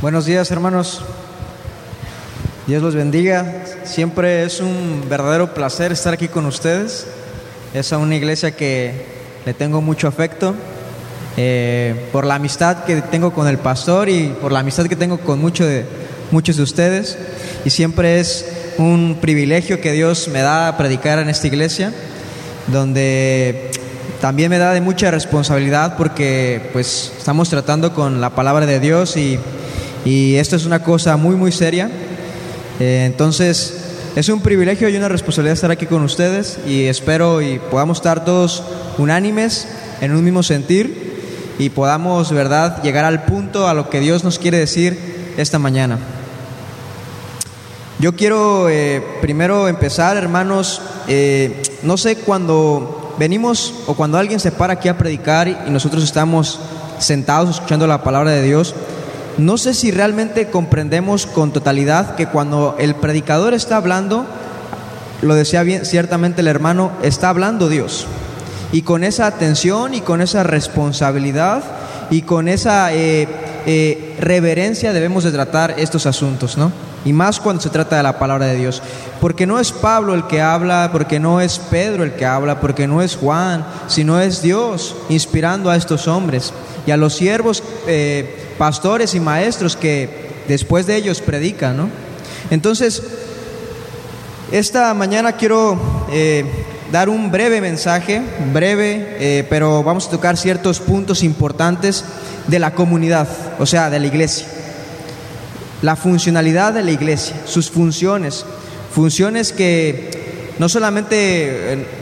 Buenos días hermanos. Dios los bendiga. Siempre es un verdadero placer estar aquí con ustedes. Es a una iglesia que le tengo mucho afecto eh, por la amistad que tengo con el pastor y por la amistad que tengo con mucho de, muchos de ustedes. Y siempre es un privilegio que Dios me da a predicar en esta iglesia, donde también me da de mucha responsabilidad porque pues estamos tratando con la palabra de Dios y, y esto es una cosa muy muy seria. Eh, entonces es un privilegio y una responsabilidad estar aquí con ustedes y espero y podamos estar todos unánimes en un mismo sentir y podamos, verdad, llegar al punto a lo que Dios nos quiere decir esta mañana. Yo quiero eh, primero empezar, hermanos, eh, no sé cuando venimos o cuando alguien se para aquí a predicar y nosotros estamos sentados escuchando la palabra de Dios, no sé si realmente comprendemos con totalidad que cuando el predicador está hablando, lo decía bien ciertamente el hermano, está hablando Dios. Y con esa atención y con esa responsabilidad y con esa eh, eh, reverencia debemos de tratar estos asuntos, ¿no? Y más cuando se trata de la palabra de Dios. Porque no es Pablo el que habla, porque no es Pedro el que habla, porque no es Juan, sino es Dios inspirando a estos hombres y a los siervos, eh, pastores y maestros que después de ellos predican, ¿no? Entonces, esta mañana quiero eh, dar un breve mensaje, breve, eh, pero vamos a tocar ciertos puntos importantes de la comunidad, o sea, de la iglesia. La funcionalidad de la iglesia, sus funciones, funciones que no solamente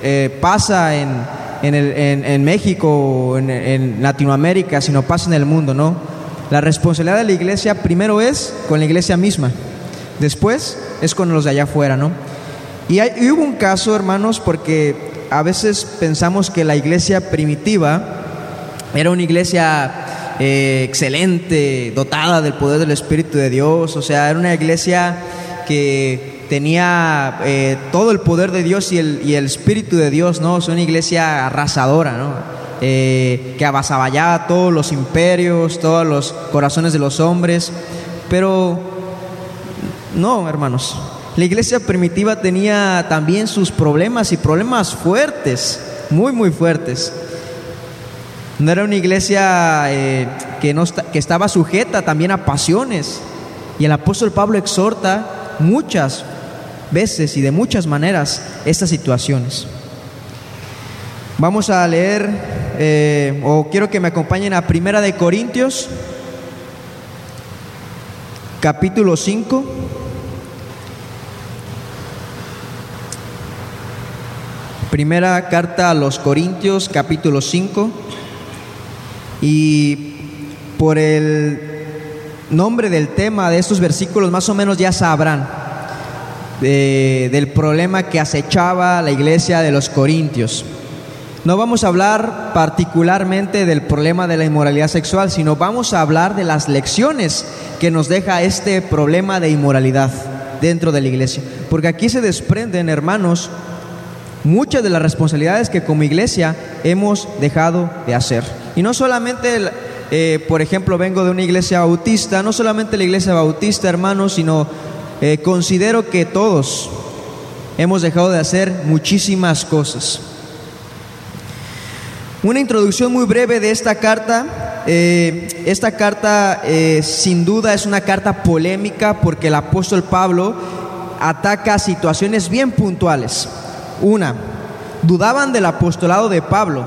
eh, pasa en, en, México en, en Latinoamérica, sino pasa en el mundo, ¿no? La responsabilidad de la iglesia primero es con la iglesia misma, después es con los de allá afuera, ¿no? Y, hay, hubo un caso, hermanos, porque a veces pensamos que la iglesia primitiva era una iglesia eh, excelente, dotada del poder del Espíritu de Dios, o sea, era una iglesia que tenía eh, todo el poder de Dios y el, y el, Espíritu de Dios, ¿no? Es una iglesia arrasadora, ¿no? Eh, que avasaballaba todos los imperios, todos los corazones de los hombres, pero no, hermanos, la iglesia primitiva tenía también sus problemas y problemas fuertes, muy, muy fuertes. No era una iglesia eh, que, no que estaba sujeta también a pasiones. Y el apóstol Pablo exhorta muchas veces y de muchas maneras estas situaciones. Vamos a leer, eh, o quiero que me acompañen a Primera de Corintios, capítulo 5. Primera carta a los Corintios, capítulo 5. Y por el nombre del tema de estos versículos, más o menos ya sabrán de, del problema que acechaba la iglesia de los Corintios. No vamos a hablar particularmente del problema de la inmoralidad sexual, sino vamos a hablar de las lecciones que nos deja este problema de inmoralidad dentro de la iglesia. Porque aquí se desprenden, hermanos, muchas de las responsabilidades que como iglesia hemos dejado de hacer. Y no solamente, eh, por ejemplo, vengo de una iglesia bautista, no solamente la iglesia bautista, hermanos, sino eh, considero que todos hemos dejado de hacer muchísimas cosas. Una introducción muy breve de esta carta. Eh, esta carta eh, sin duda es una carta polémica porque el apóstol Pablo ataca situaciones bien puntuales. Una, dudaban del apostolado de Pablo.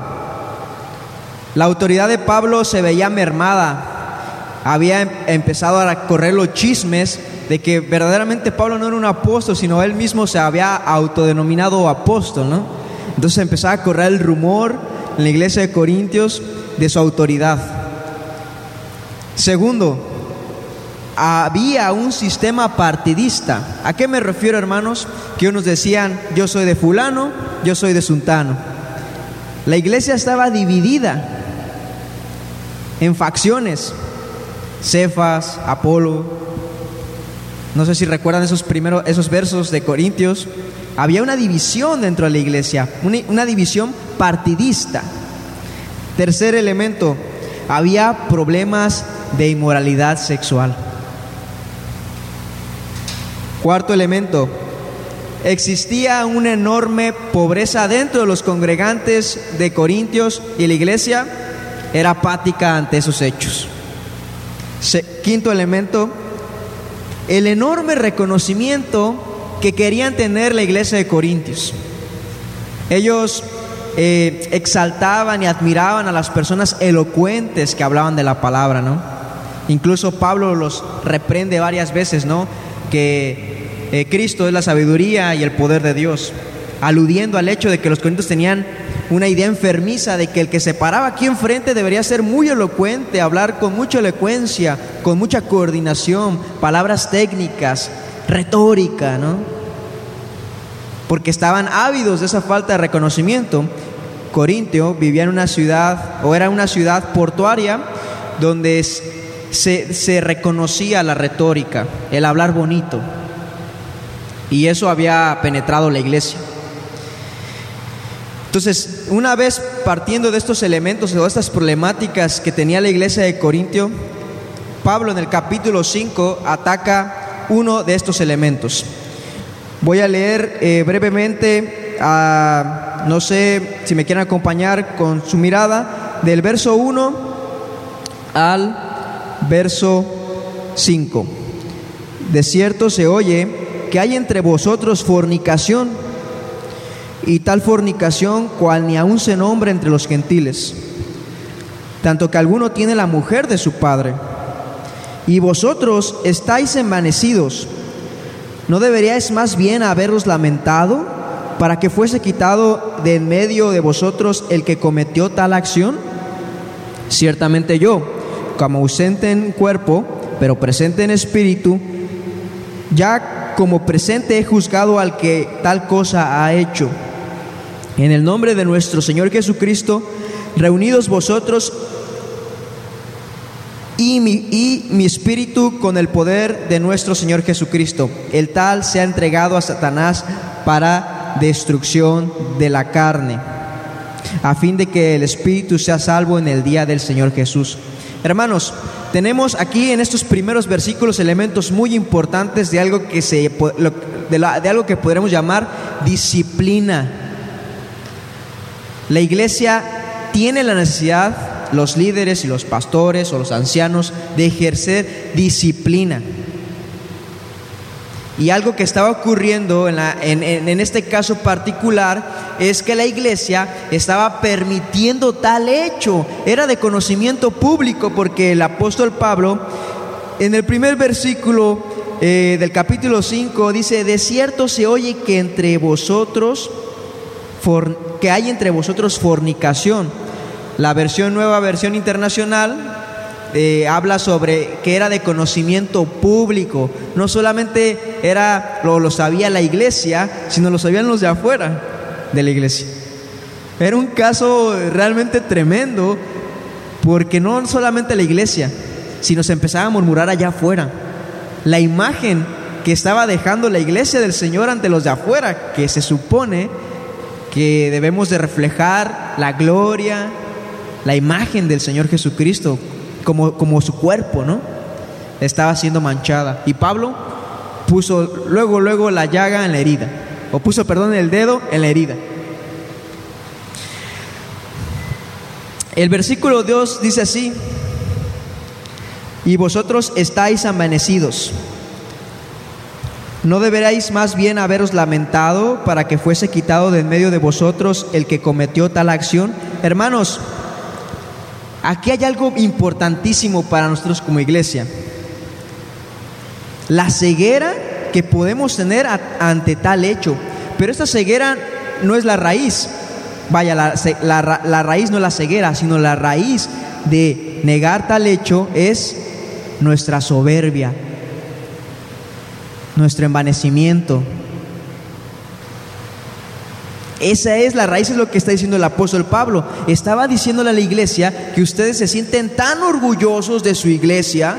La autoridad de Pablo se veía mermada. Había em empezado a correr los chismes de que verdaderamente Pablo no era un apóstol, sino él mismo se había autodenominado apóstol, ¿no? Entonces empezaba a correr el rumor en la iglesia de Corintios de su autoridad. Segundo, había un sistema partidista. ¿A qué me refiero, hermanos? Que unos decían, yo soy de fulano, yo soy de sultano. La iglesia estaba dividida en facciones. Cefas, Apolo. No sé si recuerdan esos primeros esos versos de Corintios. Había una división dentro de la iglesia, una, división partidista. Tercer elemento, había problemas de inmoralidad sexual. Cuarto elemento, existía una enorme pobreza dentro de los congregantes de Corintios y la iglesia era apática ante esos hechos. Quinto elemento, el enorme reconocimiento que querían tener la iglesia de Corintios. Ellos eh, exaltaban y admiraban a las personas elocuentes que hablaban de la palabra, ¿no? Incluso Pablo los reprende varias veces, ¿no? Que eh, Cristo es la sabiduría y el poder de Dios, aludiendo al hecho de que los corintios tenían una idea enfermiza de que el que se paraba aquí enfrente debería ser muy elocuente, hablar con mucha elocuencia, con mucha coordinación, palabras técnicas, retórica, ¿no? Porque estaban ávidos de esa falta de reconocimiento. Corintio vivía en una ciudad, o era una ciudad portuaria, donde se, se reconocía la retórica, el hablar bonito. Y eso había penetrado la iglesia. Entonces, una vez partiendo de estos elementos, de estas problemáticas que tenía la iglesia de Corintio, Pablo en el capítulo 5 ataca uno de estos elementos. Voy a leer eh, brevemente, no sé si me quieren acompañar con su mirada, del verso 1 al verso 5. De cierto se oye que hay entre vosotros fornicación y tal fornicación cual ni aún se nombra entre los gentiles, tanto que alguno tiene la mujer de su padre. Y vosotros estáis envanecidos. ¿No deberíais más bien haberos lamentado para que fuese quitado de en medio de vosotros el que cometió tal acción? Ciertamente yo, como ausente en cuerpo, pero presente en espíritu, ya como presente he juzgado al que tal cosa ha hecho. En el nombre de nuestro Señor Jesucristo, reunidos vosotros y mi, y mi, espíritu con el poder de nuestro Señor Jesucristo. El tal se ha entregado a Satanás para destrucción de la carne, a fin de que el espíritu sea salvo en el día del Señor Jesús. Hermanos, tenemos aquí en estos primeros versículos elementos muy importantes de algo que se de, de algo que podremos llamar disciplina la iglesia tiene la necesidad, los líderes y los pastores o los ancianos, de ejercer disciplina. Y algo que estaba ocurriendo en, este caso particular es que la iglesia estaba permitiendo tal hecho. Era de conocimiento público porque el apóstol Pablo en el primer versículo eh, del capítulo 5 dice, de cierto se oye que entre vosotros que hay entre vosotros fornicación. La versión nueva, versión internacional, eh, habla sobre que era de conocimiento público. No solamente era lo, lo sabía la iglesia, sino lo sabían los de afuera de la iglesia. Era un caso realmente tremendo, porque no solamente la iglesia, sino se empezaba a murmurar allá afuera. La imagen que estaba dejando la iglesia del Señor ante los de afuera, que se supone que debemos de reflejar la gloria, la imagen del Señor Jesucristo como, como su cuerpo, ¿no? Estaba siendo manchada. Y Pablo puso luego, luego la llaga en la herida, o puso, perdón, el dedo en la herida. El versículo 2 dice así, y vosotros estáis amanecidos ¿No deberíais más bien haberos lamentado para que fuese quitado de en medio de vosotros el que cometió tal acción? Hermanos, aquí hay algo importantísimo para nosotros como iglesia. La ceguera que podemos tener ante tal hecho. Pero esta ceguera no es la raíz. Vaya, la, raíz no es la ceguera, sino la raíz de negar tal hecho es nuestra soberbia, nuestro envanecimiento. Esa es la raíz de lo que está diciendo el apóstol Pablo. Estaba diciéndole a la iglesia que ustedes se sienten tan orgullosos de su iglesia,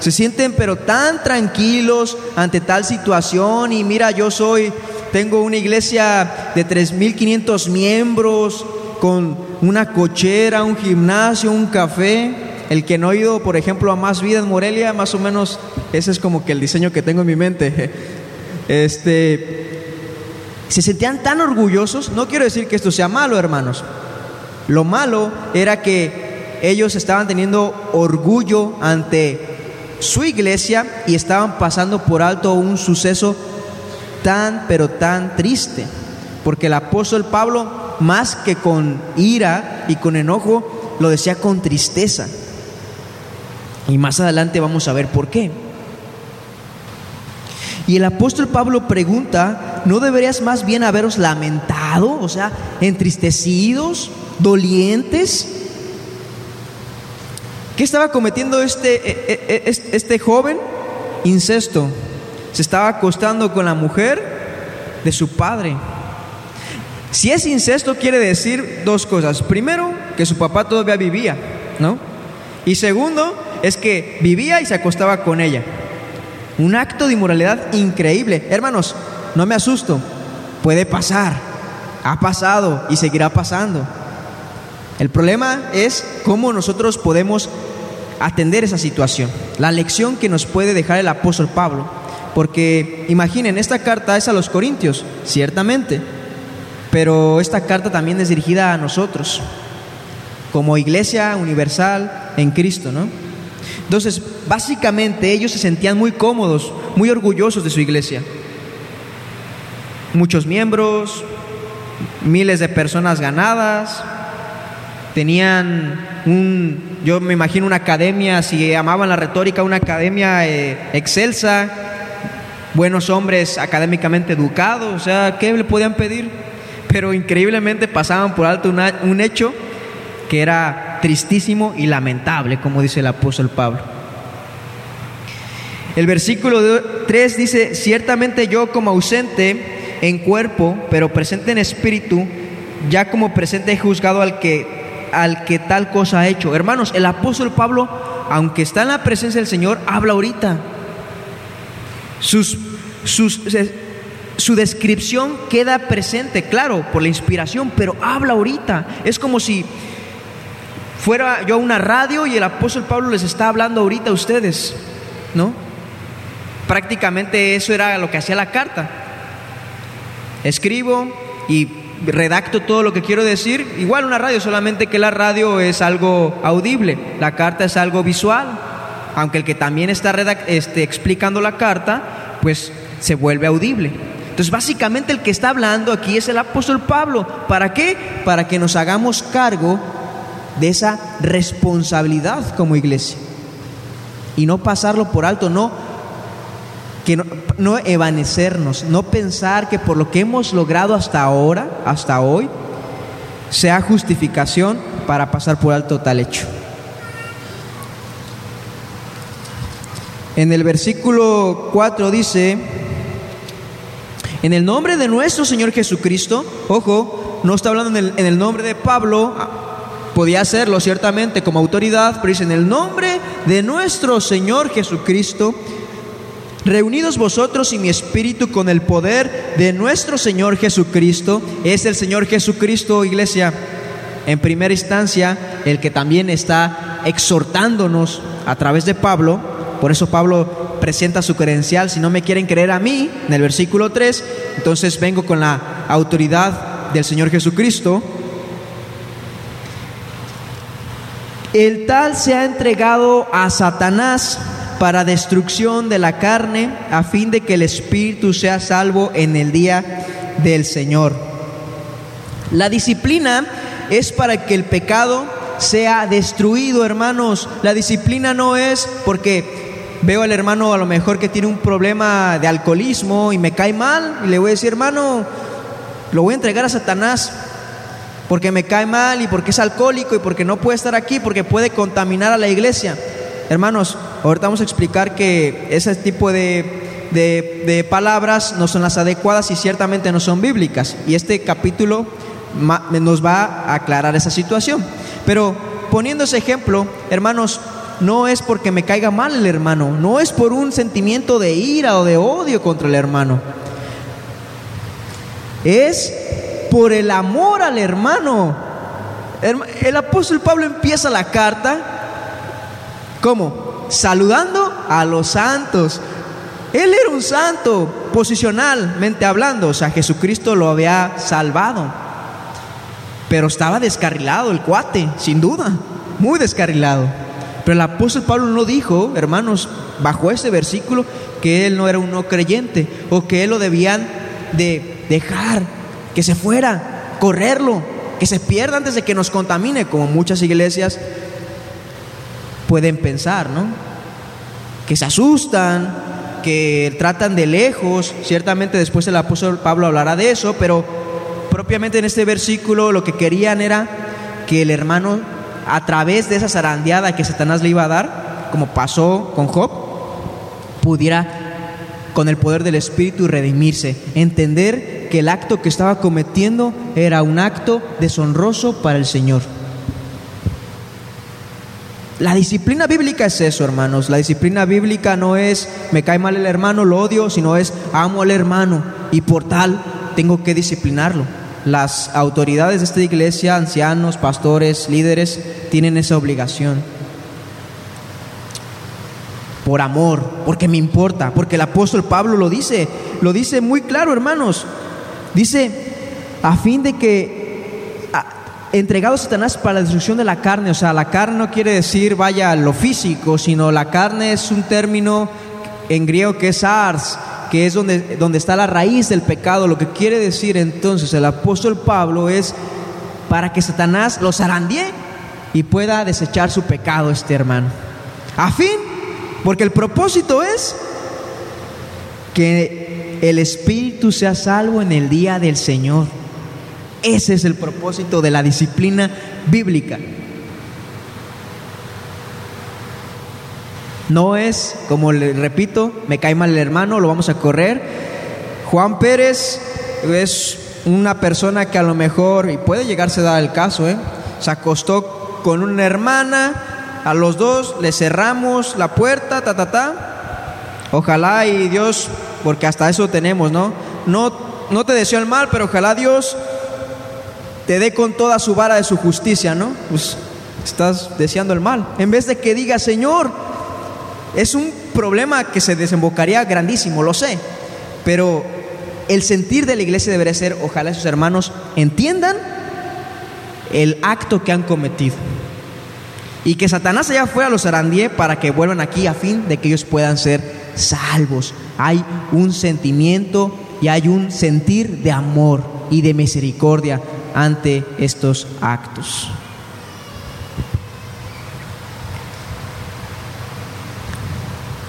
se sienten pero tan tranquilos ante tal situación y mira, yo soy, tengo una iglesia de 3.500 miembros con una cochera, un gimnasio, un café. El que no ha ido, por ejemplo, a Más Vida en Morelia, más o menos ese es como que el diseño que tengo en mi mente. Este, se sentían tan orgullosos, no quiero decir que esto sea malo, hermanos. Lo malo era que ellos estaban teniendo orgullo ante su iglesia y estaban pasando por alto un suceso tan, pero tan triste. Porque el apóstol Pablo, más que con ira y con enojo, lo decía con tristeza. Y más adelante vamos a ver por qué. Y el apóstol Pablo pregunta, ¿no deberías más bien haberos lamentado? O sea, entristecidos, dolientes. ¿Qué estaba cometiendo este, e, e, e, este joven? Incesto. Se estaba acostando con la mujer de su padre. Si es incesto quiere decir dos cosas. Primero, que su papá todavía vivía, ¿no? Y segundo, es que vivía y se acostaba con ella. Un acto de inmoralidad increíble. Hermanos, no me asusto. Puede pasar. Ha pasado y seguirá pasando. El problema es cómo nosotros podemos atender esa situación. La lección que nos puede dejar el apóstol Pablo. Porque imaginen, esta carta es a los corintios, ciertamente. Pero esta carta también es dirigida a nosotros, como iglesia universal en Cristo, ¿no? Entonces, básicamente ellos se sentían muy cómodos, muy orgullosos de su iglesia. Muchos miembros, miles de personas ganadas, tenían un, yo me imagino una academia, si amaban la retórica, una academia eh, excelsa, buenos hombres académicamente educados, o sea, ¿qué le podían pedir? Pero increíblemente pasaban por alto un hecho que era tristísimo y lamentable, como dice el apóstol Pablo. El versículo 3 dice, ciertamente yo como ausente en cuerpo, pero presente en espíritu, ya como presente he juzgado al que, al que tal cosa ha hecho. Hermanos, el apóstol Pablo, aunque está en la presencia del Señor, habla ahorita. Sus, sus, su descripción queda presente, claro, por la inspiración, pero habla ahorita. Es como si fuera yo a una radio y el apóstol Pablo les está hablando ahorita a ustedes, ¿no? Prácticamente eso era lo que hacía la carta. Escribo y redacto todo lo que quiero decir, igual una radio, solamente que la radio es algo audible, la carta es algo visual, aunque el que también está este, explicando la carta, pues se vuelve audible. Entonces básicamente el que está hablando aquí es el apóstol Pablo. ¿Para qué? Para que nos hagamos cargo de esa responsabilidad como iglesia y no pasarlo por alto, no que no, no, evanecernos, no pensar que por lo que hemos logrado hasta ahora, hasta hoy, sea justificación para pasar por alto tal hecho. En el versículo 4 dice, en el nombre de nuestro Señor Jesucristo, ojo, no está hablando en el, en el nombre de Pablo, Podía hacerlo ciertamente como autoridad, pero dice, en el nombre de nuestro Señor Jesucristo, reunidos vosotros y mi espíritu con el poder de nuestro Señor Jesucristo, es el Señor Jesucristo, iglesia, en primera instancia, el que también está exhortándonos a través de Pablo, por eso Pablo presenta su credencial, si no me quieren creer a mí, en el versículo 3, entonces vengo con la autoridad del Señor Jesucristo, El tal se ha entregado a Satanás para destrucción de la carne, a fin de que el espíritu sea salvo en el día del Señor. La disciplina es para que el pecado sea destruido, hermanos. La disciplina no es porque veo al hermano a lo mejor que tiene un problema de alcoholismo y me cae mal y le voy a decir, hermano, lo voy a entregar a Satanás porque me cae mal y porque es alcohólico y porque no puede estar aquí, porque puede contaminar a la iglesia. Hermanos, ahorita vamos a explicar que ese tipo de, de, palabras no son las adecuadas y ciertamente no son bíblicas. Y este capítulo nos va a aclarar esa situación. Pero poniendo ese ejemplo, hermanos, no es porque me caiga mal el hermano, no es por un sentimiento de ira o de odio contra el hermano. Es por el amor al hermano. El apóstol Pablo empieza la carta, ¿cómo? Saludando a los santos. Él era un santo, posicionalmente hablando, o sea, Jesucristo lo había salvado. Pero estaba descarrilado el cuate, sin duda, muy descarrilado. Pero el apóstol Pablo no dijo, hermanos, bajo ese versículo, que él no era un no creyente o que él lo debían de dejar que se fuera, correrlo, que se pierda antes de que nos contamine, como muchas iglesias pueden pensar, ¿no? Que se asustan, que tratan de lejos, ciertamente después el apóstol Pablo hablará de eso, pero propiamente en este versículo lo que querían era que el hermano a través de esa zarandeada que Satanás le iba a dar, como pasó con Job, pudiera con el poder del Espíritu redimirse, entender que el acto que estaba cometiendo era un acto deshonroso para el Señor. La disciplina bíblica es eso, hermanos. La disciplina bíblica no es me cae mal el hermano, lo odio, sino es amo al hermano y por tal tengo que disciplinarlo. Las autoridades de esta iglesia, ancianos, pastores, líderes, tienen esa obligación. Por amor, porque me importa, porque el apóstol Pablo lo dice, lo dice muy claro, hermanos. Dice, a fin de que entregado a Satanás para la destrucción de la carne, o sea, la carne no quiere decir vaya lo físico, sino la carne es un término en griego que es ars, que es donde, donde está la raíz del pecado. Lo que quiere decir entonces el apóstol Pablo es para que Satanás los zarandee y pueda desechar su pecado este hermano. A fin, porque el propósito es que el espíritu sea salvo en el día del Señor. Ese es el propósito de la disciplina bíblica. No es, como le repito, me cae mal el hermano, lo vamos a correr. Juan Pérez es una persona que a lo mejor, y puede llegarse a dar el caso, ¿eh? se acostó con una hermana, a los dos le cerramos la puerta, ta, ta, ta. Ojalá y Dios, porque hasta eso tenemos, ¿no? No, no te deseo el mal, pero ojalá Dios te dé con toda su vara de su justicia, ¿no? Pues estás deseando el mal. En vez de que diga, Señor, es un problema que se desembocaría grandísimo, lo sé, pero el sentir de la iglesia debería ser, ojalá sus hermanos entiendan el acto que han cometido. Y que Satanás allá fuera los arandie para que vuelvan aquí a fin de que ellos puedan ser salvos. Hay un sentimiento y hay un sentir de amor y de misericordia ante estos actos.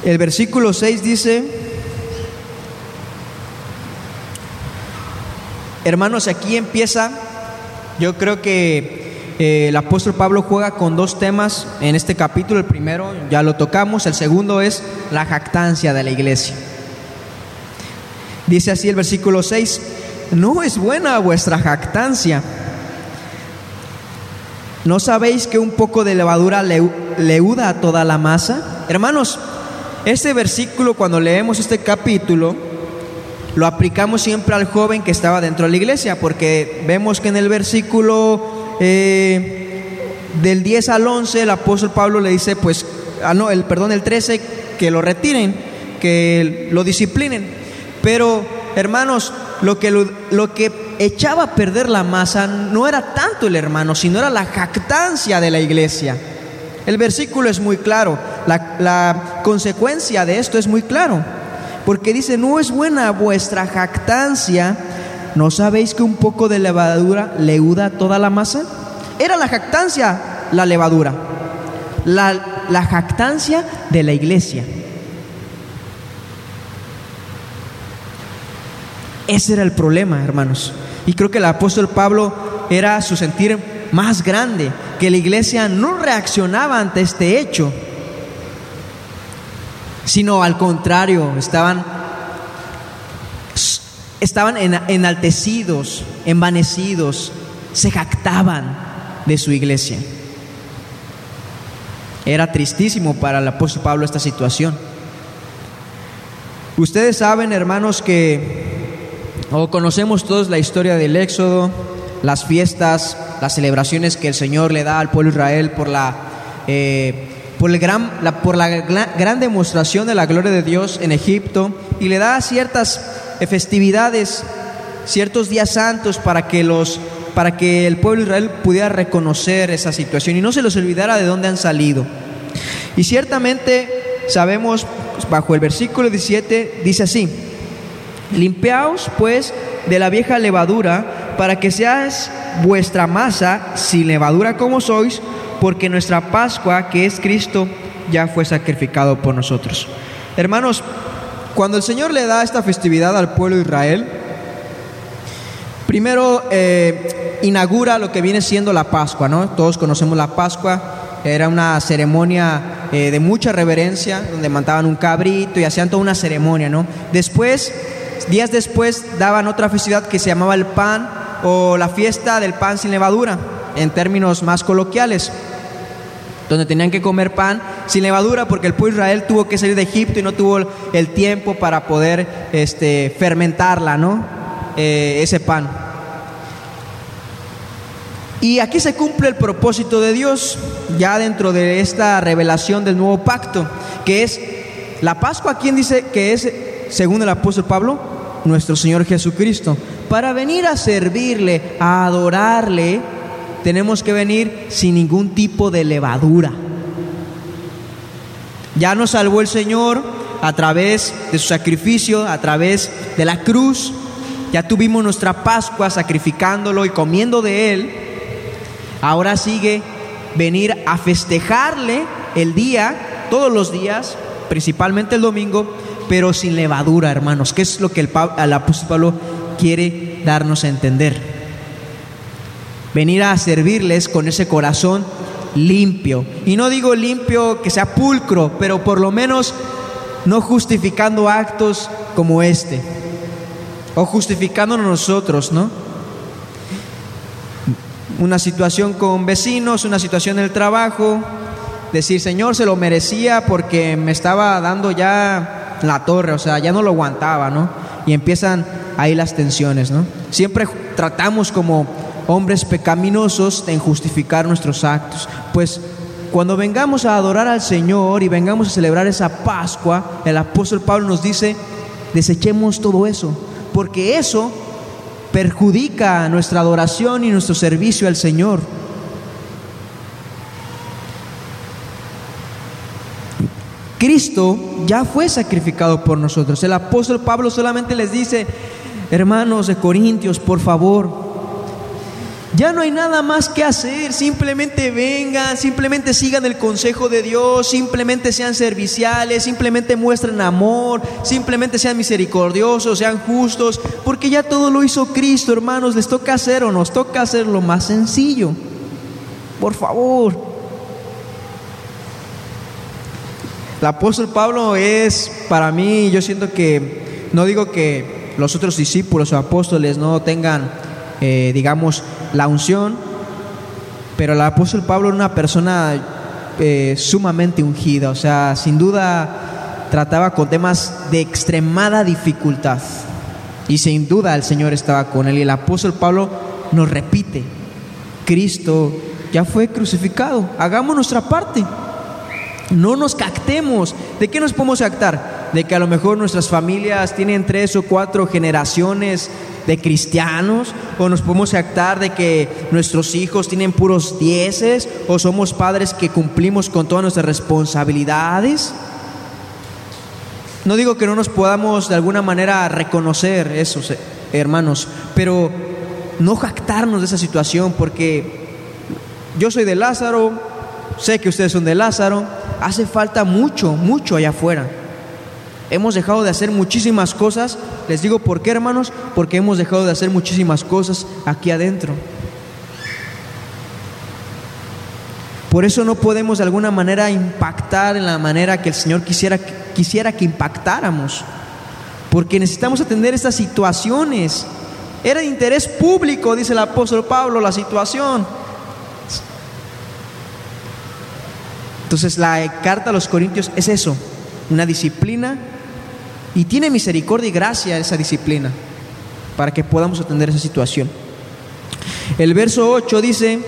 El versículo 6 dice, hermanos, aquí empieza, yo creo que eh, el apóstol Pablo juega con dos temas en este capítulo. El primero ya lo tocamos, el segundo es la jactancia de la iglesia. Dice así el versículo 6, no es buena vuestra jactancia. ¿No sabéis que un poco de levadura leuda a toda la masa? Hermanos, este versículo, cuando leemos este capítulo, lo aplicamos siempre al joven que estaba dentro de la iglesia, porque vemos que en el versículo eh, del 10 al 11 el apóstol Pablo le dice, pues, ah, no, el, perdón, el 13, que lo retiren, que lo disciplinen. Pero, hermanos, lo que, lo, que echaba a perder la masa no era tanto el hermano, sino era la jactancia de la iglesia. El versículo es muy claro, la, consecuencia de esto es muy claro, porque dice, no es buena vuestra jactancia, ¿no sabéis que un poco de levadura leuda toda la masa? Era la jactancia la levadura, la, la jactancia de la iglesia. Ese era el problema, hermanos. Y creo que el apóstol Pablo era su sentir más grande, que la iglesia no reaccionaba ante este hecho, sino al contrario, estaban, estaban enaltecidos, envanecidos, se jactaban de su iglesia. Era tristísimo para el apóstol Pablo esta situación. Ustedes saben, hermanos, que, o conocemos todos la historia del Éxodo, las fiestas, las celebraciones que el Señor le da al pueblo Israel por la, eh, por, el gran, por la gran demostración de la gloria de Dios en Egipto y le da ciertas festividades, ciertos días santos para que los para que el pueblo Israel pudiera reconocer esa situación y no se les olvidara de dónde han salido. Y ciertamente sabemos, bajo el versículo 17, dice así, limpiaos pues de la vieja levadura para que seas vuestra masa sin levadura como sois, porque nuestra Pascua, que es Cristo, ya fue sacrificado por nosotros. Hermanos, cuando el Señor le da esta festividad al pueblo de Israel, primero eh, inaugura lo que viene siendo la Pascua, ¿no? Todos conocemos la Pascua, era una ceremonia eh, de mucha reverencia, donde mataban un cabrito y hacían toda una ceremonia, ¿no? Después, días después, daban otra festividad que se llamaba el pan o la fiesta del pan sin levadura, en términos más coloquiales, donde tenían que comer pan sin levadura porque el pueblo de Israel tuvo que salir de Egipto y no tuvo el tiempo para poder este, fermentarla, ¿no? Eh, ese pan. Y aquí se cumple el propósito de Dios, ya dentro de esta revelación del nuevo pacto, que es la Pascua, ¿quién dice que es, según el apóstol Pablo? Nuestro Señor Jesucristo. Para venir a servirle, a adorarle, tenemos que venir sin ningún tipo de levadura. Ya nos salvó el Señor a través de su sacrificio, a través de la cruz. Ya tuvimos nuestra Pascua sacrificándolo y comiendo de Él. Ahora sigue venir a festejarle el día, todos los días, principalmente el domingo, pero sin levadura, hermanos, que es lo que el, el apóstol Pablo quiere darnos a entender. Venir a servirles con ese corazón limpio. Y no digo limpio que sea pulcro, pero por lo menos no justificando actos como este. O justificándonos nosotros, ¿no? Una situación con vecinos, una situación en el trabajo, decir, Señor, se lo merecía porque me estaba dando ya la torre, o sea, ya no lo aguantaba, ¿no? Y empiezan ahí las tensiones, ¿no? Siempre tratamos como hombres pecaminosos en justificar nuestros actos. Pues cuando vengamos a adorar al Señor y vengamos a celebrar esa Pascua, el apóstol Pablo nos dice, desechemos todo eso, porque eso perjudica nuestra adoración y nuestro servicio al Señor. Cristo ya fue sacrificado por nosotros. El apóstol Pablo solamente les dice, hermanos de Corintios, por favor, ya no hay nada más que hacer, simplemente vengan, simplemente sigan el consejo de Dios, simplemente sean serviciales, simplemente muestren amor, simplemente sean misericordiosos, sean justos, porque ya todo lo hizo Cristo, hermanos, les toca hacer o nos toca hacer lo más sencillo. Por favor. El apóstol Pablo es, para mí, yo siento que, no digo que los otros discípulos o apóstoles no tengan, eh, digamos, la unción, pero el apóstol Pablo era una persona eh, sumamente ungida, o sea, sin duda trataba con temas de extremada dificultad. Y sin duda el Señor estaba con él. Y el apóstol Pablo nos repite, Cristo ya fue crucificado, hagamos nuestra parte. No nos cactemos. ¿De qué nos podemos actar? De que a lo mejor nuestras familias tienen tres o cuatro generaciones de cristianos, o nos podemos actar de que nuestros hijos tienen puros dieces, o somos padres que cumplimos con todas nuestras responsabilidades. No digo que no nos podamos de alguna manera reconocer eso, hermanos, pero no jactarnos de esa situación, porque yo soy de Lázaro, sé que ustedes son de Lázaro, hace falta mucho, mucho allá afuera. Hemos dejado de hacer muchísimas cosas. Les digo por qué, hermanos, porque hemos dejado de hacer muchísimas cosas aquí adentro. Por eso no podemos de alguna manera impactar en la manera que el Señor quisiera, quisiera que impactáramos. Porque necesitamos atender estas situaciones. Era de interés público, dice el apóstol Pablo, la situación. Entonces la carta a los Corintios es eso, una disciplina y tiene misericordia y gracia esa disciplina para que podamos atender esa situación. El verso 8 dice,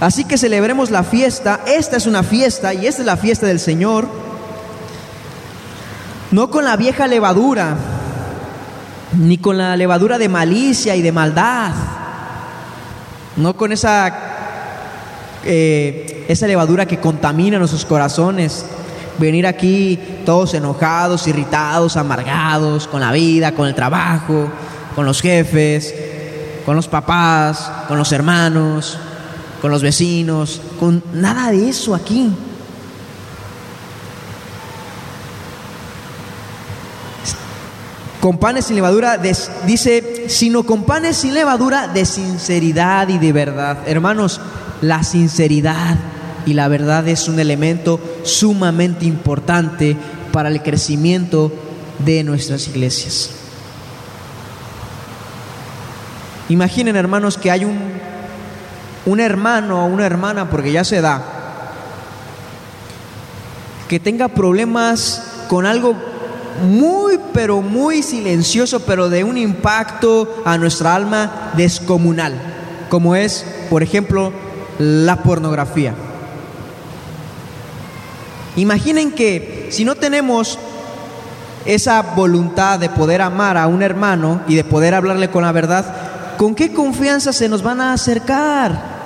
así que celebremos la fiesta, esta es una fiesta y esta es la fiesta del Señor, no con la vieja levadura, ni con la levadura de malicia y de maldad, no con esa, eh, esa levadura que contamina nuestros corazones. Venir aquí todos enojados, irritados, amargados con la vida, con el trabajo, con los jefes, con los papás, con los hermanos, con los vecinos, con nada de eso aquí. Con panes sin levadura, dice, sino con panes sin levadura de sinceridad y de verdad. Hermanos, la sinceridad y la verdad es un elemento sumamente importante para el crecimiento de nuestras iglesias. Imaginen, hermanos, que hay un, un hermano o una hermana, porque ya se da, que tenga problemas con algo muy, pero muy silencioso, pero de un impacto a nuestra alma descomunal, como es, por ejemplo, la pornografía. Imaginen que si no tenemos esa voluntad de poder amar a un hermano y de poder hablarle con la verdad, ¿con qué confianza se nos van a acercar?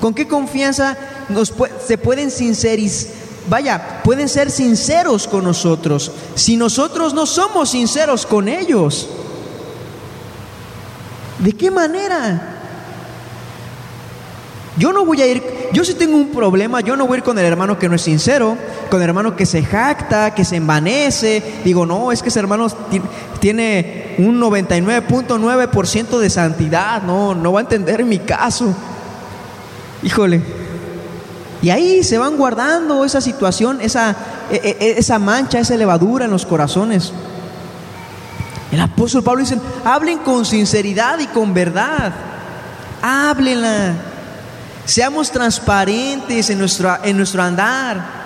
¿Con qué confianza nos se pueden sincerizar? vaya, pueden ser sinceros con nosotros si nosotros no somos sinceros con ellos. ¿De qué manera? Yo no voy a ir, yo si tengo un problema, yo no voy a ir con el hermano que no es sincero, con el hermano que se jacta, que se envanece. Digo, no, es que ese hermano tiene un 99.9% de santidad, no, no va a entender mi caso. Híjole, y ahí se van guardando esa situación, esa, e, e, e, esa mancha, esa levadura en los corazones. El apóstol Pablo dice, hablen con sinceridad y con verdad. Háblenla. Seamos transparentes en nuestro, en nuestro andar.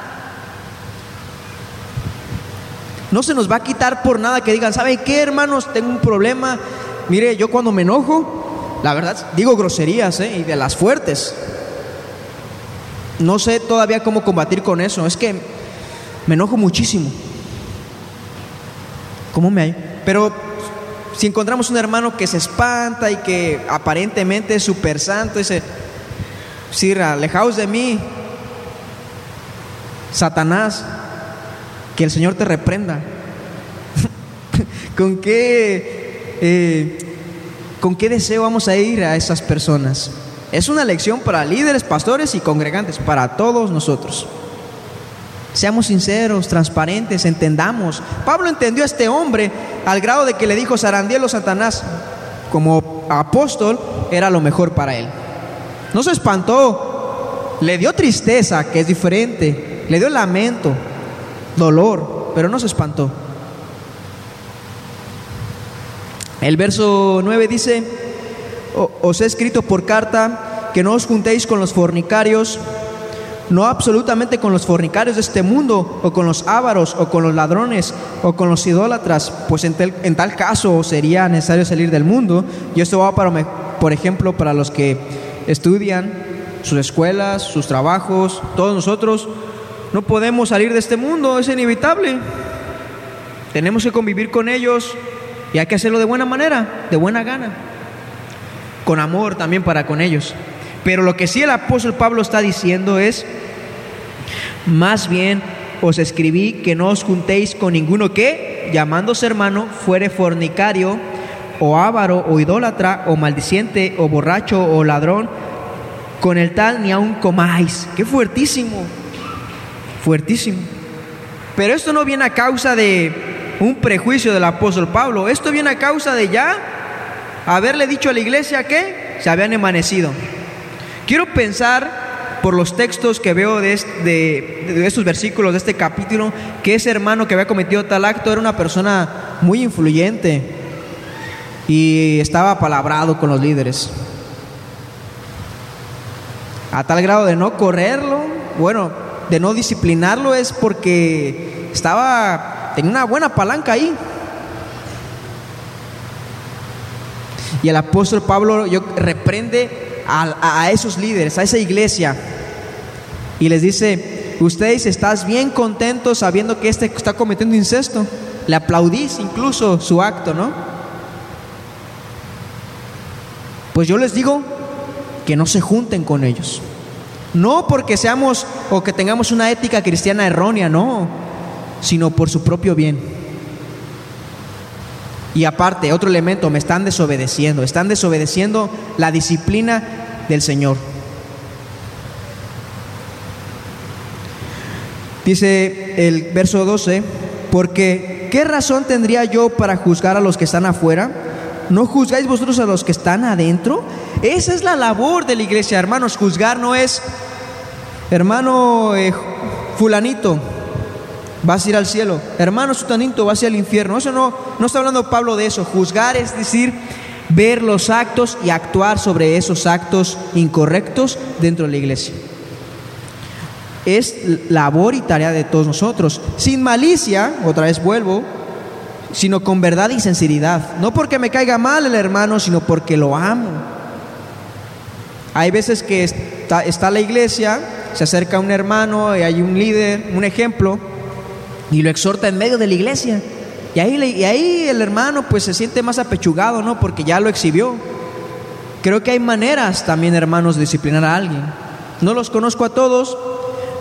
No se nos va a quitar por nada que digan, ¿sabe qué, hermanos? Tengo un problema. Mire, yo cuando me enojo, la verdad, digo groserías, ¿eh? Y de las fuertes. No sé todavía cómo combatir con eso. Es que me enojo muchísimo. ¿Cómo me hay? Pero si encontramos un hermano que se espanta y que aparentemente es súper santo, dice, Sirra, alejaos de mí, Satanás, que el Señor te reprenda. ¿Con qué, eh, ¿Con qué deseo vamos a ir a esas personas? Es una lección para líderes, pastores y congregantes, para todos nosotros. Seamos sinceros, transparentes, entendamos. Pablo entendió a este hombre al grado de que le dijo Sarandielo Satanás, como apóstol, era lo mejor para él. No se espantó, le dio tristeza, que es diferente, le dio lamento, dolor, pero no se espantó. El verso 9 dice, os he escrito por carta que no os juntéis con los fornicarios, no absolutamente con los fornicarios de este mundo, o con los ávaros, o con los ladrones, o con los idólatras, pues en, en tal caso sería necesario salir del mundo. Y esto va para, por ejemplo, para los que estudian sus escuelas, sus trabajos, todos nosotros no podemos salir de este mundo, es inevitable. Tenemos que convivir con ellos y hay que hacerlo de buena manera, de buena gana con amor también para con ellos. Pero lo que sí el apóstol Pablo está diciendo es, más bien os escribí que no os juntéis con ninguno que, llamándose hermano, fuere fornicario, o avaro, o idólatra, o maldiciente, o borracho, o ladrón, con el tal ni aun comáis. Qué fuertísimo, fuertísimo. Pero esto no viene a causa de un prejuicio del apóstol Pablo, esto viene a causa de ya haberle dicho a la iglesia que se habían emanecido. Quiero pensar por los textos que veo de, de, estos versículos, de este capítulo, que ese hermano que había cometido tal acto era una persona muy influyente y estaba palabrado con los líderes. A tal grado de no correrlo, bueno, de no disciplinarlo es porque estaba, tenía una buena palanca ahí. Y el apóstol Pablo yo, reprende a, esos líderes, a esa iglesia, y les dice, ustedes estás bien contentos sabiendo que este está cometiendo incesto. Le aplaudís incluso su acto, ¿no? Pues yo les digo que no se junten con ellos. No porque seamos o que tengamos una ética cristiana errónea, no, sino por su propio bien. Y aparte, otro elemento, me están desobedeciendo, están desobedeciendo la disciplina del Señor. Dice el verso 12, porque ¿qué razón tendría yo para juzgar a los que están afuera? ¿No juzgáis vosotros a los que están adentro? Esa es la labor de la iglesia, hermanos. Juzgar no es, hermano eh, fulanito, vas a ir al cielo. Hermano sutanito, vas a ir al infierno. Eso no, no está hablando Pablo de eso. Juzgar es decir, ver los actos y actuar sobre esos actos incorrectos dentro de la iglesia es labor y tarea de todos nosotros. Sin malicia, otra vez vuelvo, sino con verdad y sinceridad. No porque me caiga mal el hermano, sino porque lo amo. Hay veces que está, está la iglesia, se acerca un hermano y hay un líder, un ejemplo, y lo exhorta en medio de la iglesia. Y ahí, y ahí el hermano pues se siente más apechugado, ¿no? Porque ya lo exhibió. Creo que hay maneras también, hermanos, de disciplinar a alguien. No los conozco a todos,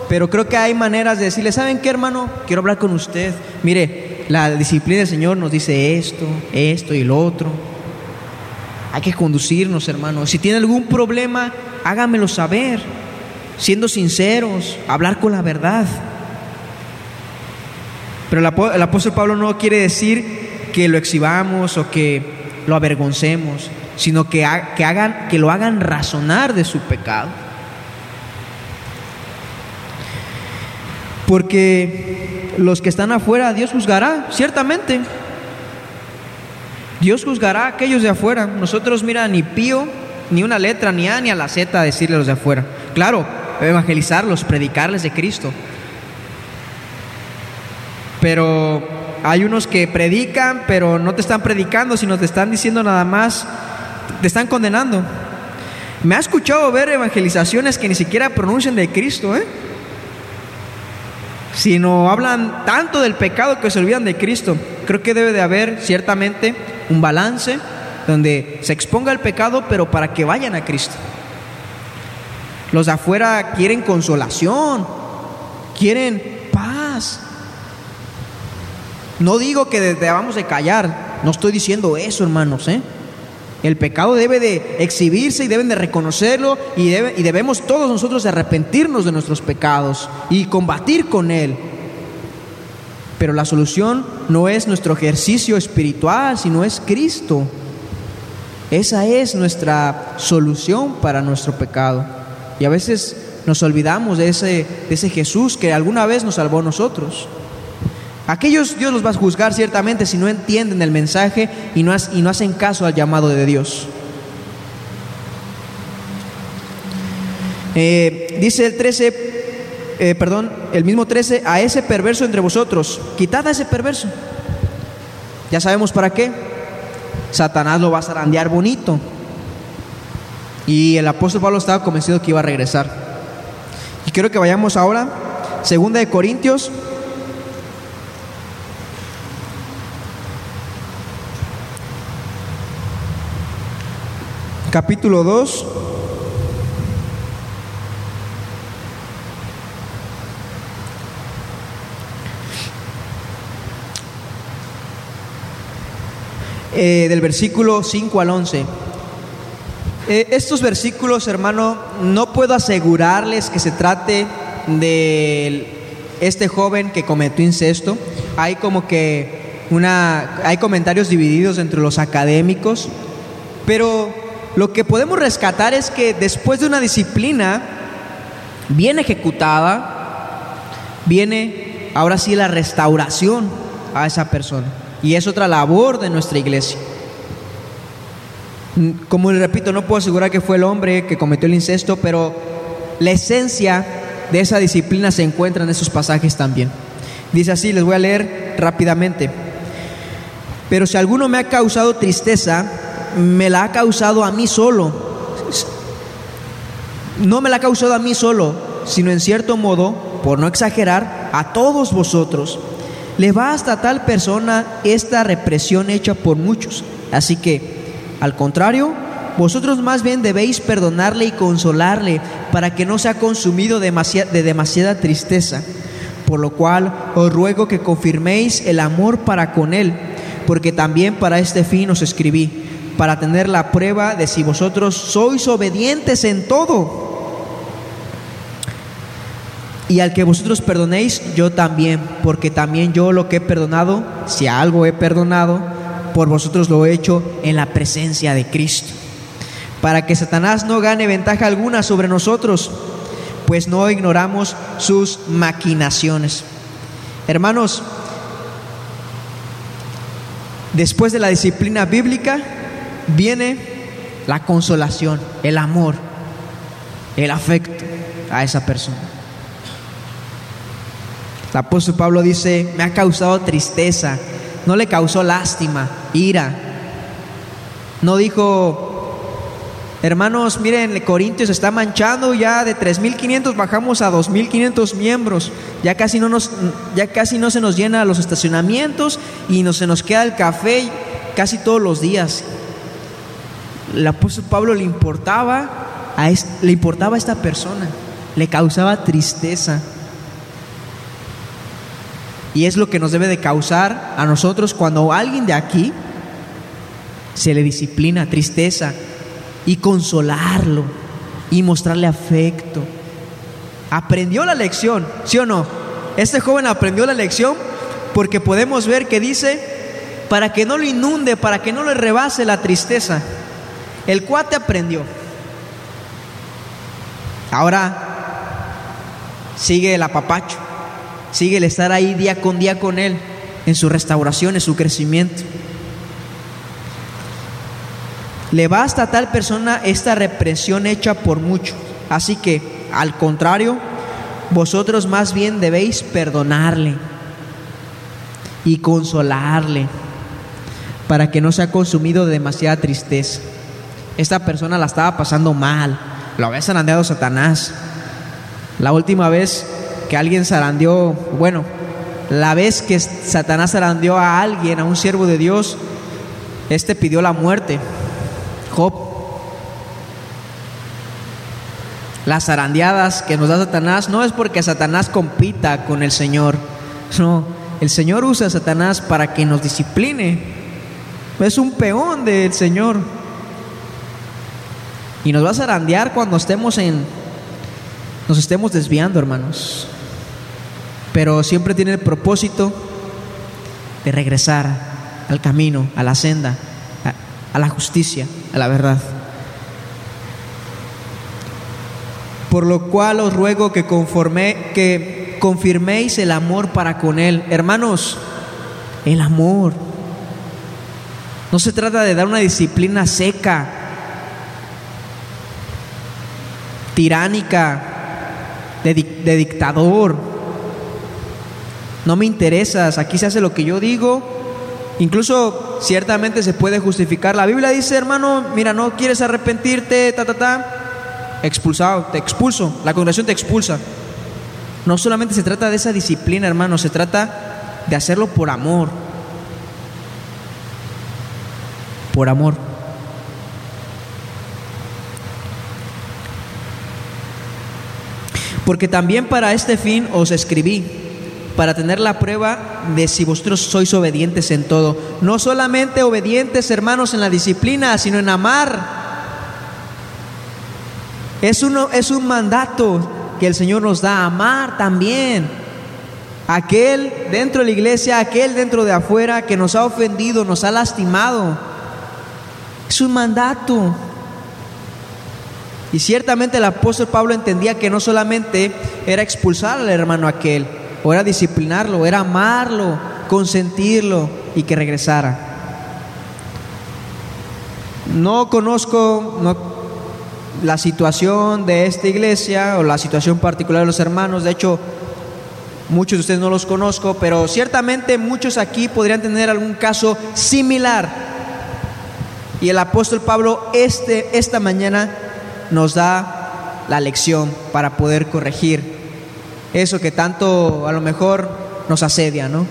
pero creo que hay maneras de decirle, ¿saben qué, hermano? Quiero hablar con usted. Mire, la disciplina del Señor nos dice esto, esto y lo otro. Hay que conducirnos, hermano. Si tiene algún problema, hágamelo saber. Siendo sinceros, hablar con la verdad. Pero el apóstol Pablo no quiere decir que lo exhibamos o que lo avergoncemos, sino que, hagan, que lo hagan razonar de su pecado. Porque los que están afuera, Dios juzgará, ciertamente. Dios juzgará a aquellos de afuera. Nosotros, mira, ni pío, ni una letra, ni A, ni a la Z decirle a los de afuera. Claro, evangelizarlos, predicarles de Cristo. Pero hay unos que predican, pero no te están predicando, sino te están diciendo nada más, te están condenando. Me ha escuchado ver evangelizaciones que ni siquiera pronuncian de Cristo, ¿eh? Sino hablan tanto del pecado que se olvidan de Cristo. Creo que debe de haber ciertamente un balance donde se exponga el pecado, pero para que vayan a Cristo. Los de afuera quieren consolación, quieren paz. No digo que debamos de callar, no estoy diciendo eso, hermanos, ¿eh? El pecado debe de exhibirse y deben de reconocerlo y, y debemos todos nosotros arrepentirnos de nuestros pecados y combatir con él. Pero la solución no es nuestro ejercicio espiritual, sino es Cristo. Esa es nuestra solución para nuestro pecado. Y a veces nos olvidamos de ese, de ese Jesús que alguna vez nos salvó a nosotros. Aquellos Dios los va a juzgar ciertamente si no entienden el mensaje y no, hacen caso al llamado de Dios. Eh, dice el 13, eh, perdón, el mismo 13, a ese perverso entre vosotros, quitad a ese perverso. Ya sabemos para qué. Satanás lo va a zarandear bonito. Y el apóstol Pablo estaba convencido que iba a regresar. Y quiero que vayamos ahora, segunda de Corintios capítulo 2. Eh, del versículo 5 al 11. Eh, estos versículos, hermano, no puedo asegurarles que se trate de este joven que cometió incesto. Hay como que una, hay comentarios divididos entre los académicos, pero lo que podemos rescatar es que después de una disciplina bien ejecutada, viene ahora sí la restauración a esa persona. Y es otra labor de nuestra iglesia. Como le repito, no puedo asegurar que fue el hombre que cometió el incesto, pero la esencia de esa disciplina se encuentra en esos pasajes también. Dice así, les voy a leer rápidamente. Pero si alguno me ha causado tristeza, me la ha causado a mí solo. No me la ha causado a mí solo, sino en cierto modo, por no exagerar, a todos vosotros. Le va hasta tal persona esta represión hecha por muchos. Así que, al contrario, vosotros más bien debéis perdonarle y consolarle para que no sea consumido de demasiada tristeza. Por lo cual os ruego que confirméis el amor para con él, porque también para este fin os escribí, para tener la prueba de si vosotros sois obedientes en todo. Y al que vosotros perdonéis, yo también, porque también yo lo que he perdonado, si algo he perdonado, por vosotros lo he hecho en la presencia de Cristo, para que Satanás no gane ventaja alguna sobre nosotros, pues no ignoramos sus maquinaciones. Hermanos, después de la disciplina bíblica viene la consolación, el amor, el afecto a esa persona. El apóstol Pablo dice, me ha causado tristeza, no le causó lástima, ira. No dijo, hermanos, miren, Corintios está manchando ya de 3.500 bajamos a 2.500 miembros. Ya casi, no nos, ya casi no se nos llena los estacionamientos y no se nos queda el café casi todos los días. El apóstol Pablo le importaba a, le importaba a esta persona, le causaba tristeza. Y es lo que nos debe de causar a nosotros cuando alguien de aquí se le disciplina, tristeza, y consolarlo y mostrarle afecto. Aprendió la lección, ¿sí o no? Este joven aprendió la lección porque podemos ver que dice, para que no lo inunde, para que no le rebase la tristeza. El cuate aprendió. Ahora sigue el apapacho. Sigue el estar ahí día con día con Él, en su restauración, en su crecimiento. Le basta a tal persona esta represión hecha por muchos. Así que, al contrario, vosotros más bien debéis perdonarle y consolarle para que no sea consumido de demasiada tristeza. Esta persona la estaba pasando mal, lo había zarandeado Satanás. La última vez que alguien zarandeó, bueno, la vez que Satanás zarandeó a alguien, a un siervo de Dios, este pidió la muerte. Job. Las zarandeadas que nos da Satanás no es porque Satanás compita con el Señor. No, el Señor usa a Satanás para que nos discipline. Es un peón del Señor. Y nos va a zarandear cuando estemos en nos estemos desviando, hermanos pero siempre tiene el propósito de regresar al camino, a la senda, a, la justicia, a la verdad. Por lo cual os ruego que conforme que confirméis el amor para con él, hermanos, el amor. No se trata de dar una disciplina seca, tiránica, de, dictador, no me interesas, aquí se hace lo que yo digo. Incluso ciertamente se puede justificar. La Biblia dice, hermano, mira, no quieres arrepentirte, ta, ta, ta, expulsado, te expulso, la congregación te expulsa. No solamente se trata de esa disciplina, hermano, se trata de hacerlo por amor. Por amor. Porque también para este fin os escribí para tener la prueba de si vosotros sois obedientes en todo. No solamente obedientes, hermanos, en la disciplina, sino en amar. Es, uno, es un mandato que el Señor nos da, amar también. Aquel dentro de la iglesia, aquel dentro de afuera que nos ha ofendido, nos ha lastimado. Es un mandato. Y ciertamente el apóstol Pablo entendía que no solamente era expulsar al hermano aquel, o era disciplinarlo, era amarlo, consentirlo y que regresara. No conozco la situación de esta iglesia o la situación particular de los hermanos, de hecho muchos de ustedes no los conozco, pero ciertamente muchos aquí podrían tener algún caso similar. Y el apóstol Pablo este, esta mañana nos da la lección para poder corregir eso que tanto a lo mejor nos asedia, ¿no?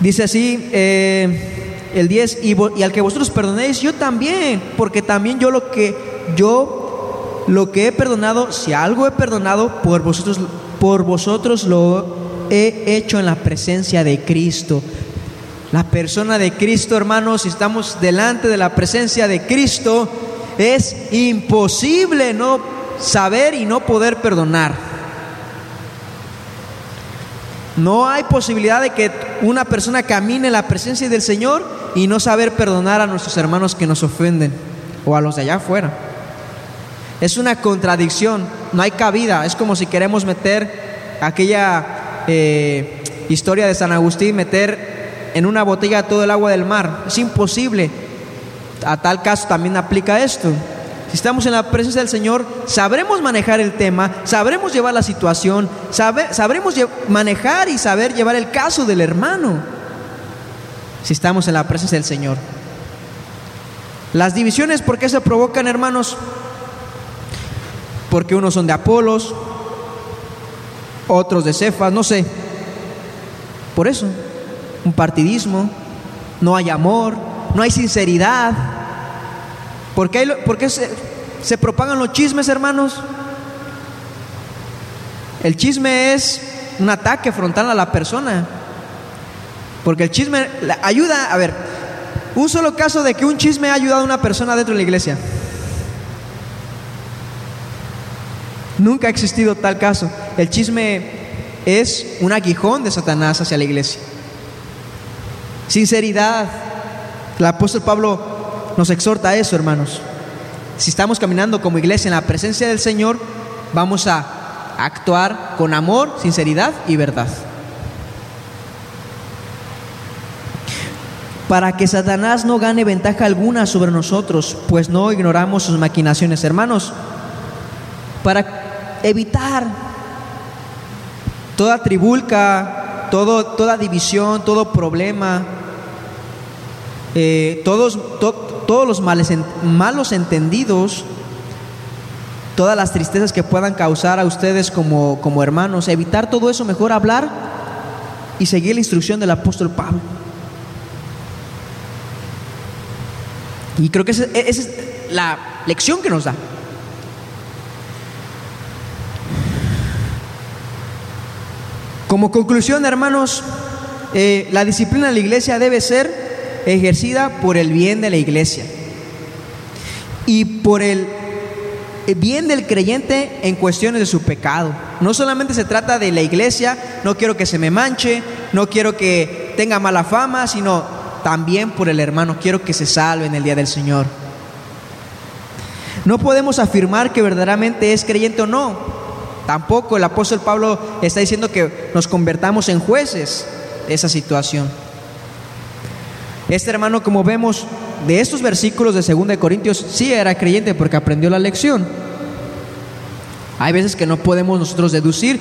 Dice así, eh, el 10, y, y al que vosotros perdonéis, yo también, porque también yo lo que yo lo que he perdonado, si algo he perdonado, por vosotros, por vosotros lo he hecho en la presencia de Cristo. La persona de Cristo, hermanos, si estamos delante de la presencia de Cristo, es imposible no saber y no poder perdonar. No hay posibilidad de que una persona camine en la presencia del Señor y no saber perdonar a nuestros hermanos que nos ofenden o a los de allá afuera. Es una contradicción, no hay cabida. Es como si queremos meter aquella eh, historia de San Agustín, meter en una botella todo el agua del mar. Es imposible. A tal caso también aplica esto. Si estamos en la presencia del Señor, sabremos manejar el tema, sabremos llevar la situación, sabremos manejar y saber llevar el caso del hermano. Si estamos en la presencia del Señor. Las divisiones, ¿por qué se provocan, hermanos? Porque unos son de Apolos, otros de Cefas, no sé. Por eso, un partidismo, no hay amor, no hay sinceridad. ¿Por qué, se, se propagan los chismes, hermanos? El chisme es un ataque frontal a la persona. Porque el chisme ayuda, a ver, un solo caso de que un chisme ha ayudado a una persona dentro de la iglesia. Nunca ha existido tal caso. El chisme es un aguijón de Satanás hacia la iglesia. Sinceridad. El apóstol Pablo nos exhorta a eso, hermanos. Si estamos caminando como iglesia en la presencia del Señor, vamos a actuar con amor, sinceridad y verdad. Para que Satanás no gane ventaja alguna sobre nosotros, pues no ignoramos sus maquinaciones, hermanos. Para evitar toda tribulca, todo, toda división, todo problema, eh, todos, todos los malos entendidos, todas las tristezas que puedan causar a ustedes como, como hermanos, evitar todo eso, mejor hablar y seguir la instrucción del apóstol Pablo. Y creo que esa, es la lección que nos da. Como conclusión, hermanos, eh, la disciplina de la iglesia debe ser ejercida por el bien de la iglesia y por el bien del creyente en cuestiones de su pecado. No solamente se trata de la iglesia, no quiero que se me manche, no quiero que tenga mala fama, sino también por el hermano, quiero que se salve en el día del Señor. No podemos afirmar que verdaderamente es creyente o no. Tampoco el apóstol Pablo está diciendo que nos convertamos en jueces de esa situación. Este hermano, como vemos de estos versículos de 2 Corintios, sí era creyente porque aprendió la lección. Hay veces que no podemos nosotros deducir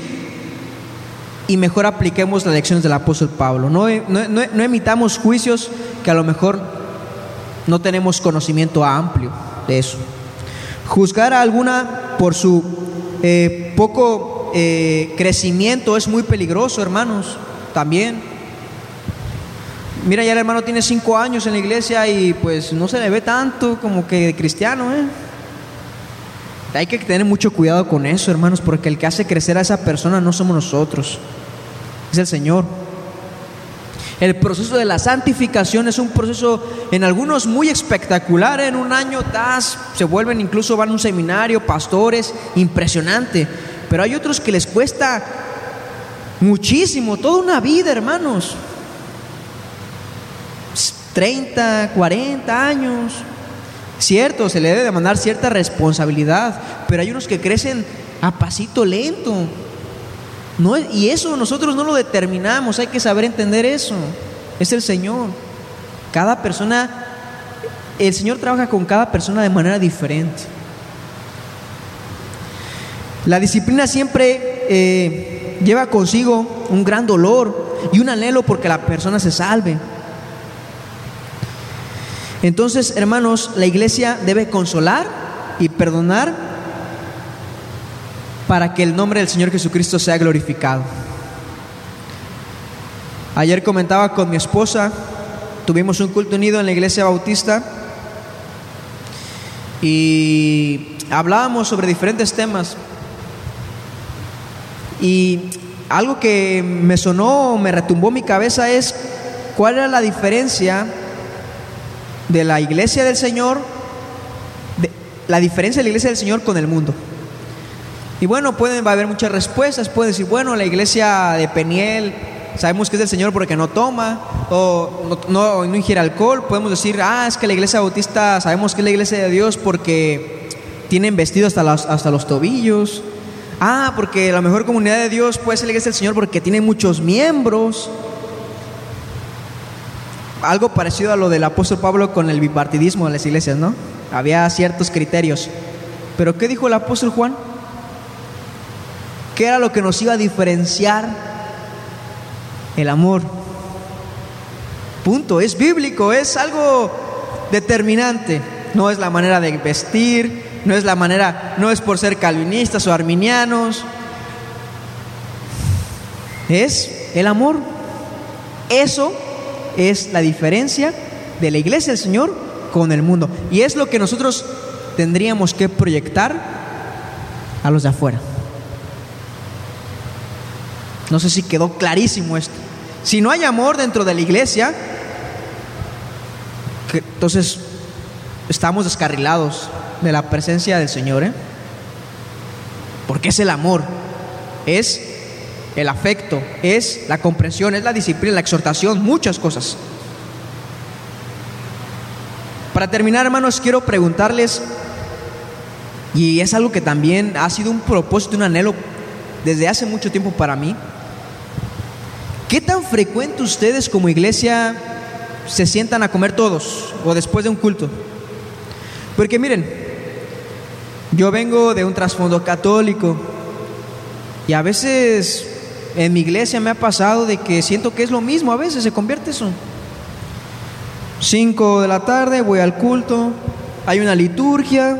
y mejor apliquemos las lecciones del apóstol Pablo. No, no, emitamos juicios que a lo mejor no tenemos conocimiento amplio de eso. Juzgar a alguna por su eh, poco eh, crecimiento es muy peligroso, hermanos, también. Mira, ya el hermano tiene cinco años en la iglesia y pues no se le ve tanto como que cristiano, ¿eh? Hay que tener mucho cuidado con eso, hermanos, porque el que hace crecer a esa persona no somos nosotros, es el Señor. El proceso de la santificación es un proceso en algunos muy espectacular. En un año das, se vuelven incluso van a un seminario, pastores, impresionante. Pero hay otros que les cuesta muchísimo, toda una vida, hermanos. 30, 40 años. Cierto, se le debe demandar cierta responsabilidad, pero hay unos que crecen a pasito lento. No, y eso nosotros no lo determinamos, hay que saber entender eso. Es el Señor. Cada persona, el Señor trabaja con cada persona de manera diferente. La disciplina siempre eh, lleva consigo un gran dolor y un anhelo porque la persona se salve. Entonces, hermanos, la iglesia debe consolar y perdonar para que el nombre del Señor Jesucristo sea glorificado. Ayer comentaba con mi esposa tuvimos un culto unido en la iglesia bautista y hablábamos sobre diferentes temas. Y algo que me sonó, me retumbó mi cabeza es cuál era la diferencia de la iglesia del Señor, la diferencia de la iglesia del Señor con el mundo. Y bueno, pueden va a haber muchas respuestas, pueden decir, bueno, la iglesia de Peniel sabemos que es del Señor porque no toma o no, no, ingiere alcohol. Podemos decir, ah, es que la iglesia bautista sabemos que es la iglesia de Dios porque tienen vestido hasta los, hasta los tobillos. Ah, porque la mejor comunidad de Dios puede ser la iglesia del Señor porque tiene muchos miembros. Algo parecido a lo del apóstol Pablo con el bipartidismo de las iglesias, ¿no? Había ciertos criterios. Pero ¿qué dijo el apóstol Juan? ¿Qué era lo que nos iba a diferenciar el amor. Punto, es bíblico, es algo determinante. No es la manera de vestir, no es la manera, no es por ser calvinistas o arminianos. Es el amor. Eso es la diferencia de la iglesia del Señor con el mundo. Y es lo que nosotros tendríamos que proyectar a los de afuera. No sé si quedó clarísimo esto. Si no hay amor dentro de la iglesia, entonces estamos descarrilados de la presencia del Señor. ¿eh? Porque es el amor, es el afecto, es la comprensión, es la disciplina, la exhortación, muchas cosas. Para terminar, hermanos, quiero preguntarles, y es algo que también ha sido un propósito, un anhelo desde hace mucho tiempo para mí, ¿Qué tan frecuente ustedes como iglesia se sientan a comer todos o después de un culto? Porque miren, yo vengo de un trasfondo católico y a veces en mi iglesia me ha pasado de que siento que es lo mismo, a veces se convierte eso. Cinco de la tarde voy al culto, hay una liturgia,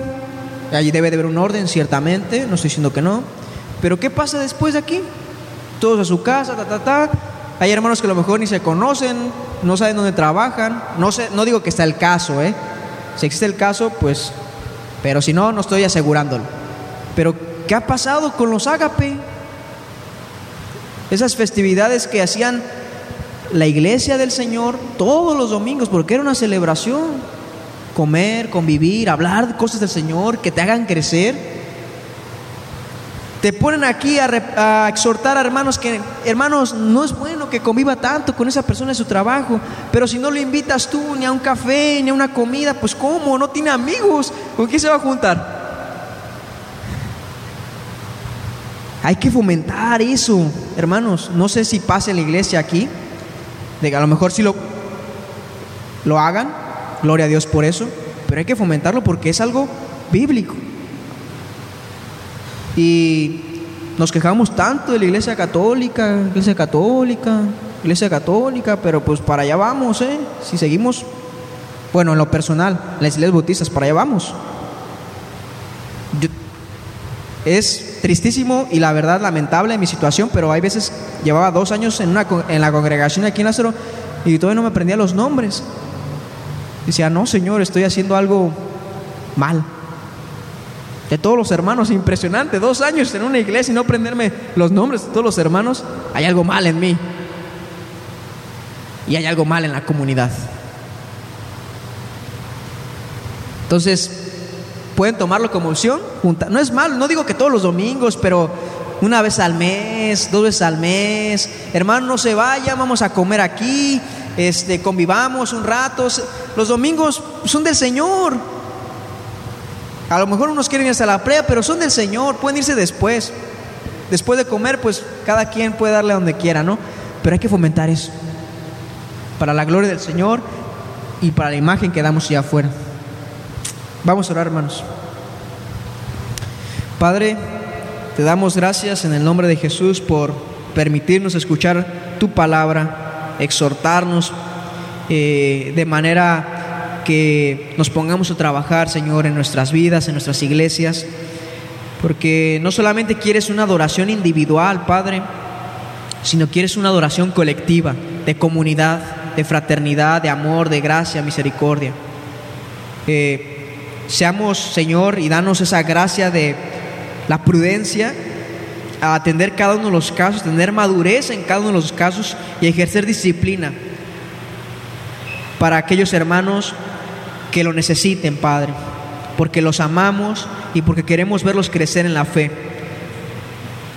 allí debe de haber un orden, ciertamente, no estoy diciendo que no, pero ¿qué pasa después de aquí? Todos a su casa, ta, ta, ta, hay hermanos que a lo mejor ni se conocen, no saben dónde trabajan. No, sé, no digo que está el caso, ¿eh? Si existe el caso, pues, pero si no, no estoy asegurándolo. Pero, ¿qué ha pasado con los ágape? Esas festividades que hacían la iglesia del Señor todos los domingos, porque era una celebración. Comer, convivir, hablar de cosas del Señor que te hagan crecer. Te ponen aquí a, exhortar a hermanos que, hermanos, no es bueno que conviva tanto con esa persona en su trabajo, pero si no lo invitas tú ni a un café, ni a una comida, pues ¿cómo? No tiene amigos, ¿con quién se va a juntar? Hay que fomentar eso, hermanos. No sé si pase en la iglesia aquí, a lo mejor si lo, lo hagan, gloria a Dios por eso, pero hay que fomentarlo porque es algo bíblico. Y nos quejamos tanto de la iglesia católica, iglesia católica, iglesia católica, pero pues para allá vamos, ¿eh? Si seguimos, bueno, en lo personal, las iglesias bautistas, para allá vamos. es tristísimo y la verdad lamentable mi situación, pero hay veces, llevaba dos años en, una, en la congregación aquí en Lázaro y todavía no me aprendía los nombres. Decía, no, Señor, estoy haciendo algo mal de todos los hermanos, impresionante, dos años en una iglesia y no aprenderme los nombres de todos los hermanos, hay algo mal en mí. Y hay algo mal en la comunidad. Entonces, pueden tomarlo como opción. No es malo, no digo que todos los domingos, pero una vez al mes, dos veces al mes. Hermano, no se vaya, vamos a comer aquí, este, convivamos un rato. Los domingos son del Señor. A lo mejor unos quieren ir hasta la playa, pero son del Señor, pueden irse después. Después de comer, pues cada quien puede darle a donde quiera, ¿no? Pero hay que fomentar eso. Para la gloria del Señor y para la imagen que damos allá afuera. Vamos a orar, hermanos. Padre, te damos gracias en el nombre de Jesús por permitirnos escuchar tu palabra, exhortarnos eh, de manera que nos pongamos a trabajar, Señor, en nuestras vidas, en nuestras iglesias, porque no solamente quieres una adoración individual, Padre, sino quieres una adoración colectiva, de comunidad, de fraternidad, de amor, de gracia, misericordia. Eh, seamos, Señor, y danos esa gracia de la prudencia a atender cada uno de los casos, tener madurez en cada uno de los casos y ejercer disciplina para aquellos hermanos que lo necesiten, Padre, porque los amamos y porque queremos verlos crecer en la fe.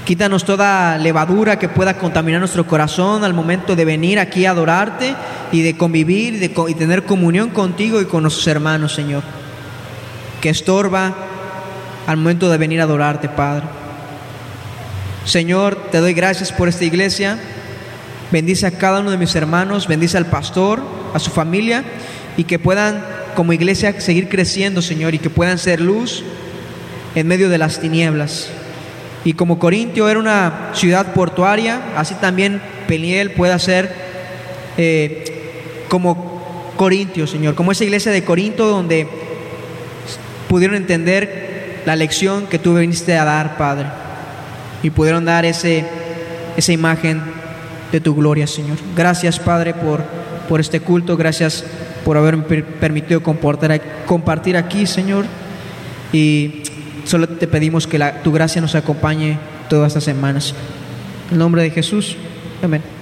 Quítanos toda levadura que pueda contaminar nuestro corazón al momento de venir aquí a adorarte y de convivir y, de, y tener comunión contigo y con nuestros hermanos, Señor. Que estorba al momento de venir a adorarte, Padre. Señor, te doy gracias por esta iglesia. Bendice a cada uno de mis hermanos, bendice al pastor, a su familia y que puedan como iglesia seguir creciendo, Señor, y que puedan ser luz en medio de las tinieblas. Y como Corintio era una ciudad portuaria, así también Peniel pueda ser eh, como Corintio, Señor, como esa iglesia de Corinto donde pudieron entender la lección que tú viniste a dar, Padre, y pudieron dar ese, esa imagen de tu gloria, Señor. Gracias, Padre, por, por este culto, gracias por haberme permitido compartir aquí, Señor. Y solo te pedimos que la, tu gracia nos acompañe todas estas semanas. En nombre de Jesús. Amén.